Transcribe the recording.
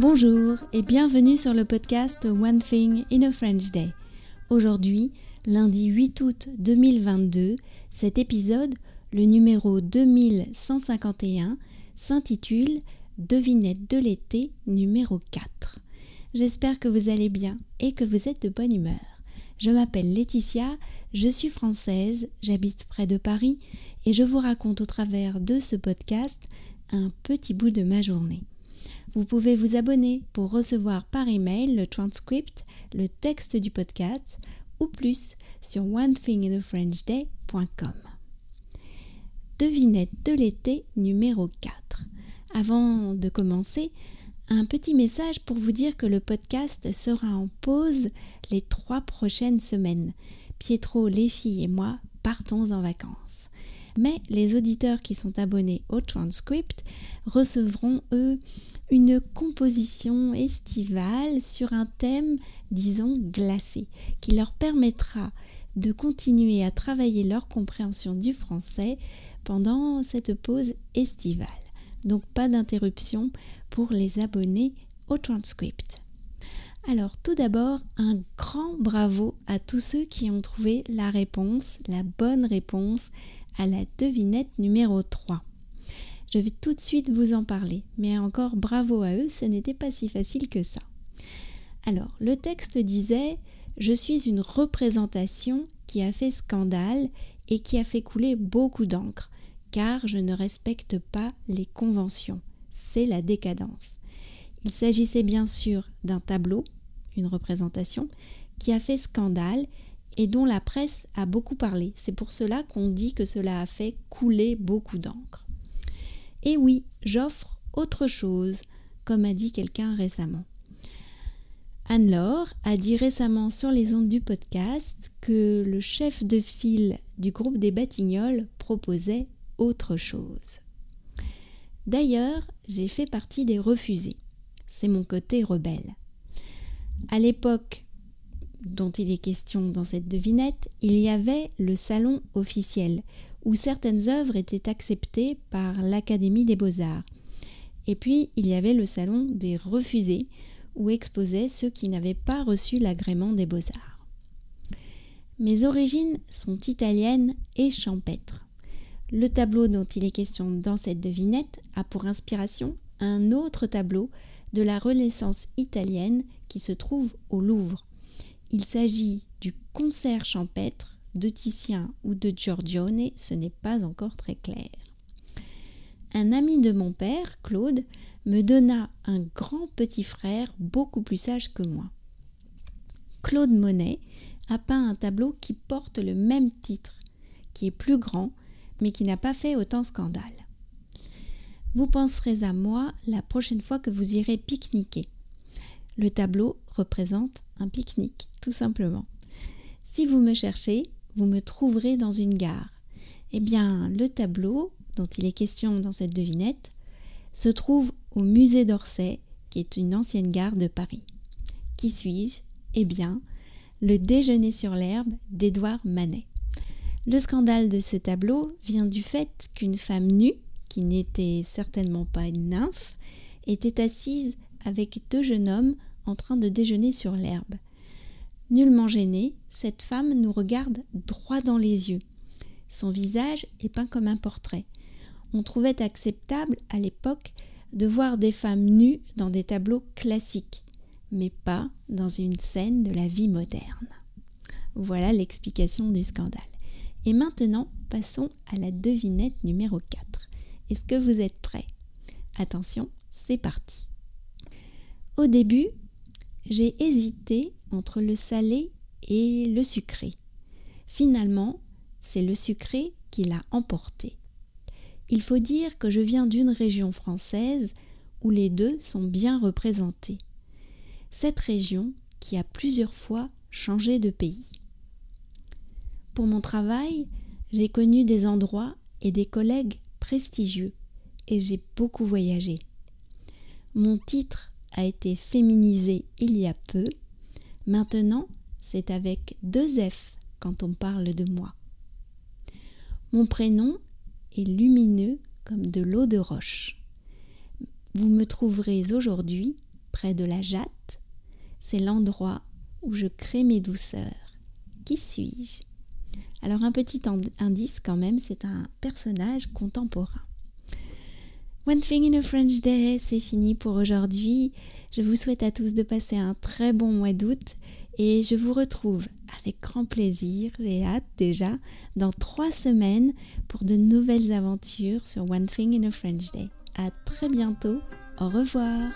Bonjour et bienvenue sur le podcast One Thing in a French Day. Aujourd'hui, lundi 8 août 2022, cet épisode, le numéro 2151, s'intitule Devinette de l'été numéro 4. J'espère que vous allez bien et que vous êtes de bonne humeur. Je m'appelle Laetitia, je suis française, j'habite près de Paris et je vous raconte au travers de ce podcast un petit bout de ma journée. Vous pouvez vous abonner pour recevoir par email le transcript, le texte du podcast ou plus sur onethinginafrenchday.com. Devinette de l'été numéro 4. Avant de commencer, un petit message pour vous dire que le podcast sera en pause les trois prochaines semaines. Pietro, les filles et moi partons en vacances. Mais les auditeurs qui sont abonnés au transcript recevront, eux, une composition estivale sur un thème, disons, glacé, qui leur permettra de continuer à travailler leur compréhension du français pendant cette pause estivale. Donc pas d'interruption pour les abonnés au transcript. Alors tout d'abord, un grand bravo à tous ceux qui ont trouvé la réponse, la bonne réponse à la devinette numéro 3. Je vais tout de suite vous en parler, mais encore bravo à eux, ce n'était pas si facile que ça. Alors, le texte disait Je suis une représentation qui a fait scandale et qui a fait couler beaucoup d'encre, car je ne respecte pas les conventions. C'est la décadence. Il s'agissait bien sûr d'un tableau, une représentation, qui a fait scandale et dont la presse a beaucoup parlé. C'est pour cela qu'on dit que cela a fait couler beaucoup d'encre. Et oui, j'offre autre chose, comme a dit quelqu'un récemment. Anne-Laure a dit récemment sur les ondes du podcast que le chef de file du groupe des Batignolles proposait autre chose. D'ailleurs, j'ai fait partie des refusés. C'est mon côté rebelle. À l'époque dont il est question dans cette devinette, il y avait le salon officiel, où certaines œuvres étaient acceptées par l'Académie des beaux-arts. Et puis, il y avait le salon des refusés, où exposaient ceux qui n'avaient pas reçu l'agrément des beaux-arts. Mes origines sont italiennes et champêtres. Le tableau dont il est question dans cette devinette a pour inspiration un autre tableau de la Renaissance italienne qui se trouve au Louvre. Il s'agit du concert champêtre de Titien ou de Giorgione, ce n'est pas encore très clair. Un ami de mon père, Claude, me donna un grand petit frère beaucoup plus sage que moi. Claude Monet a peint un tableau qui porte le même titre, qui est plus grand, mais qui n'a pas fait autant scandale. Vous penserez à moi la prochaine fois que vous irez pique-niquer. Le tableau représente un pique-nique, tout simplement. Si vous me cherchez, vous me trouverez dans une gare. Eh bien, le tableau dont il est question dans cette devinette se trouve au musée d'Orsay, qui est une ancienne gare de Paris. Qui suis-je? Eh bien, le déjeuner sur l'herbe d'Édouard Manet. Le scandale de ce tableau vient du fait qu'une femme nue, qui n'était certainement pas une nymphe, était assise avec deux jeunes hommes en train de déjeuner sur l'herbe. Nullement gênée, cette femme nous regarde droit dans les yeux. Son visage est peint comme un portrait. On trouvait acceptable à l'époque de voir des femmes nues dans des tableaux classiques, mais pas dans une scène de la vie moderne. Voilà l'explication du scandale. Et maintenant, passons à la devinette numéro 4. Est-ce que vous êtes prêts? Attention, c'est parti. Au début, j'ai hésité entre le salé et le sucré. Finalement, c'est le sucré qui l'a emporté. Il faut dire que je viens d'une région française où les deux sont bien représentés. Cette région qui a plusieurs fois changé de pays. Pour mon travail, j'ai connu des endroits et des collègues prestigieux et j'ai beaucoup voyagé. Mon titre a été féminisé il y a peu. Maintenant, c'est avec deux F quand on parle de moi. Mon prénom est lumineux comme de l'eau de roche. Vous me trouverez aujourd'hui près de la jatte. C'est l'endroit où je crée mes douceurs. Qui suis-je? Alors un petit indice quand même, c'est un personnage contemporain. One Thing in a French Day, c'est fini pour aujourd'hui. Je vous souhaite à tous de passer un très bon mois d'août et je vous retrouve avec grand plaisir, j'ai hâte déjà, dans trois semaines pour de nouvelles aventures sur One Thing in a French Day. À très bientôt, au revoir